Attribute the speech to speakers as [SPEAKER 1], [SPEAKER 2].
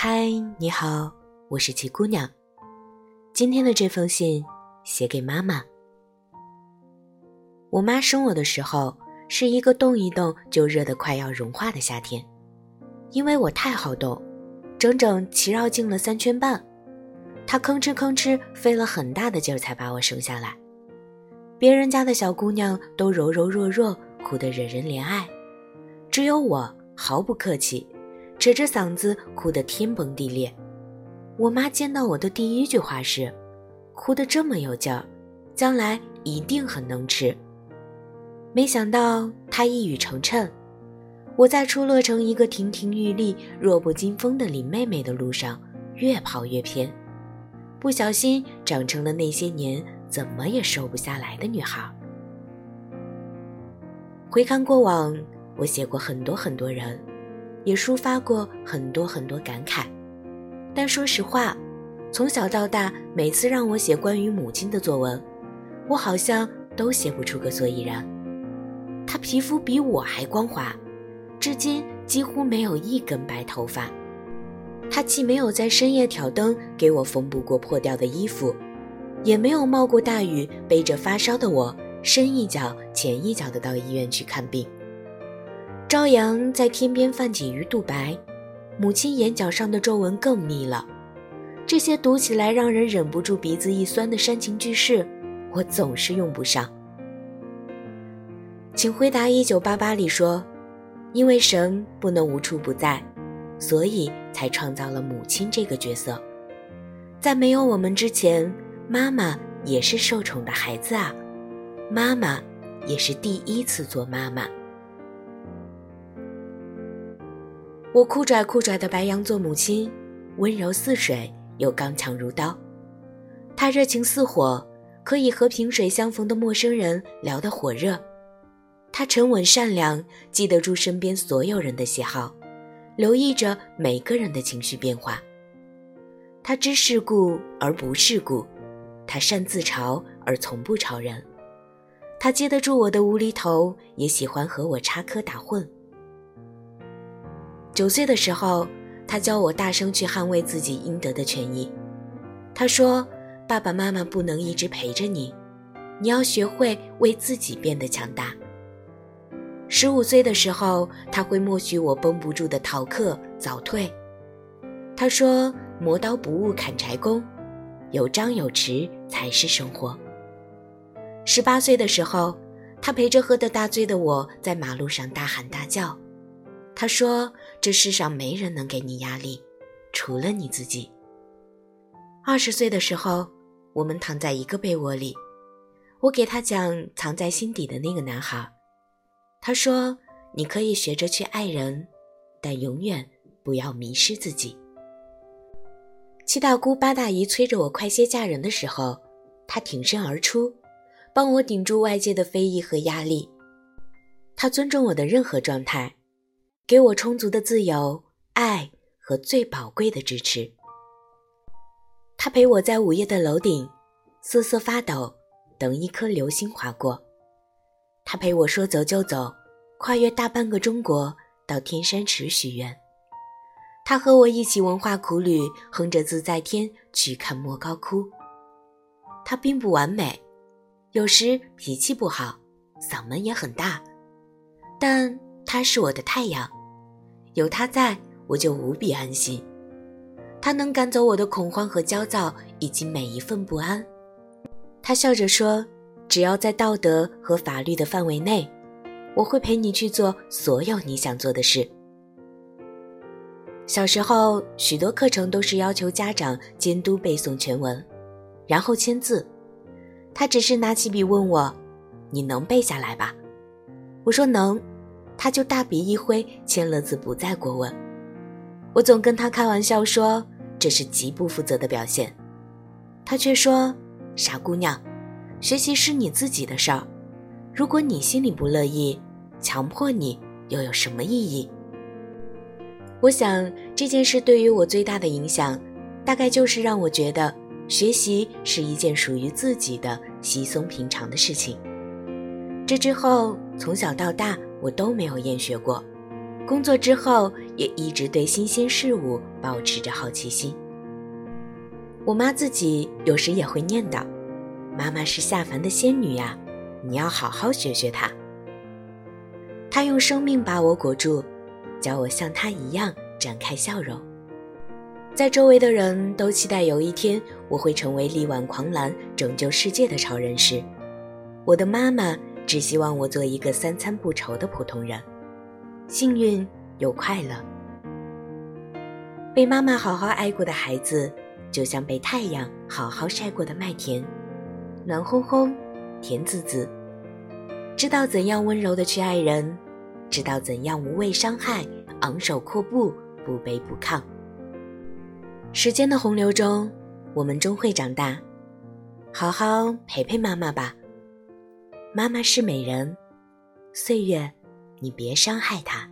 [SPEAKER 1] 嗨，你好，我是齐姑娘。今天的这封信写给妈妈。我妈生我的时候是一个动一动就热得快要融化的夏天，因为我太好动，整整骑绕进了三圈半，她吭哧吭哧费了很大的劲儿才把我生下来。别人家的小姑娘都柔柔弱弱，哭得惹人怜爱，只有我毫不客气。扯着嗓子哭得天崩地裂，我妈见到我的第一句话是：“哭得这么有劲儿，将来一定很能吃。”没想到她一语成谶，我在出落成一个亭亭玉立、弱不禁风的林妹妹的路上越跑越偏，不小心长成了那些年怎么也瘦不下来的女孩。回看过往，我写过很多很多人。也抒发过很多很多感慨，但说实话，从小到大，每次让我写关于母亲的作文，我好像都写不出个所以然。她皮肤比我还光滑，至今几乎没有一根白头发。她既没有在深夜挑灯给我缝补过破掉的衣服，也没有冒过大雨背着发烧的我深一脚浅一脚的到医院去看病。朝阳在天边泛起鱼肚白，母亲眼角上的皱纹更密了。这些读起来让人忍不住鼻子一酸的煽情句式，我总是用不上。请回答一九八八里说：“因为神不能无处不在，所以才创造了母亲这个角色。在没有我们之前，妈妈也是受宠的孩子啊，妈妈也是第一次做妈妈。”我酷拽酷拽的白羊座母亲，温柔似水又刚强如刀。她热情似火，可以和萍水相逢的陌生人聊得火热。她沉稳善良，记得住身边所有人的喜好，留意着每个人的情绪变化。她知世故而不世故，她善自嘲而从不嘲人。她接得住我的无厘头，也喜欢和我插科打诨。九岁的时候，他教我大声去捍卫自己应得的权益。他说：“爸爸妈妈不能一直陪着你，你要学会为自己变得强大。”十五岁的时候，他会默许我绷不住的逃课早退。他说：“磨刀不误砍柴工，有张有弛才是生活。”十八岁的时候，他陪着喝得大醉的我在马路上大喊大叫。他说：“这世上没人能给你压力，除了你自己。”二十岁的时候，我们躺在一个被窝里，我给他讲藏在心底的那个男孩。他说：“你可以学着去爱人，但永远不要迷失自己。”七大姑八大姨催着我快些嫁人的时候，他挺身而出，帮我顶住外界的非议和压力。他尊重我的任何状态。给我充足的自由、爱和最宝贵的支持。他陪我在午夜的楼顶瑟瑟发抖，等一颗流星划过。他陪我说走就走，跨越大半个中国到天山池许愿。他和我一起文化苦旅，哼着自在天去看莫高窟。他并不完美，有时脾气不好，嗓门也很大，但他是我的太阳。有他在，我就无比安心。他能赶走我的恐慌和焦躁，以及每一份不安。他笑着说：“只要在道德和法律的范围内，我会陪你去做所有你想做的事。”小时候，许多课程都是要求家长监督背诵全文，然后签字。他只是拿起笔问我：“你能背下来吧？”我说：“能。”他就大笔一挥，签了字，不再过问。我总跟他开玩笑说这是极不负责的表现，他却说：“傻姑娘，学习是你自己的事儿，如果你心里不乐意，强迫你又有什么意义？”我想这件事对于我最大的影响，大概就是让我觉得学习是一件属于自己的稀松平常的事情。这之后，从小到大。我都没有厌学过，工作之后也一直对新鲜事物保持着好奇心。我妈自己有时也会念叨：“妈妈是下凡的仙女呀，你要好好学学她。”她用生命把我裹住，教我像她一样展开笑容。在周围的人都期待有一天我会成为力挽狂澜、拯救世界的超人时，我的妈妈只希望我做一个三餐不愁的普通人，幸运又快乐。被妈妈好好爱过的孩子，就像被太阳好好晒过的麦田，暖烘烘，甜滋滋。知道怎样温柔的去爱人，知道怎样无畏伤害、昂首阔步、不卑不亢。时间的洪流中，我们终会长大。好好陪陪妈妈吧，妈妈是美人，岁月，你别伤害她。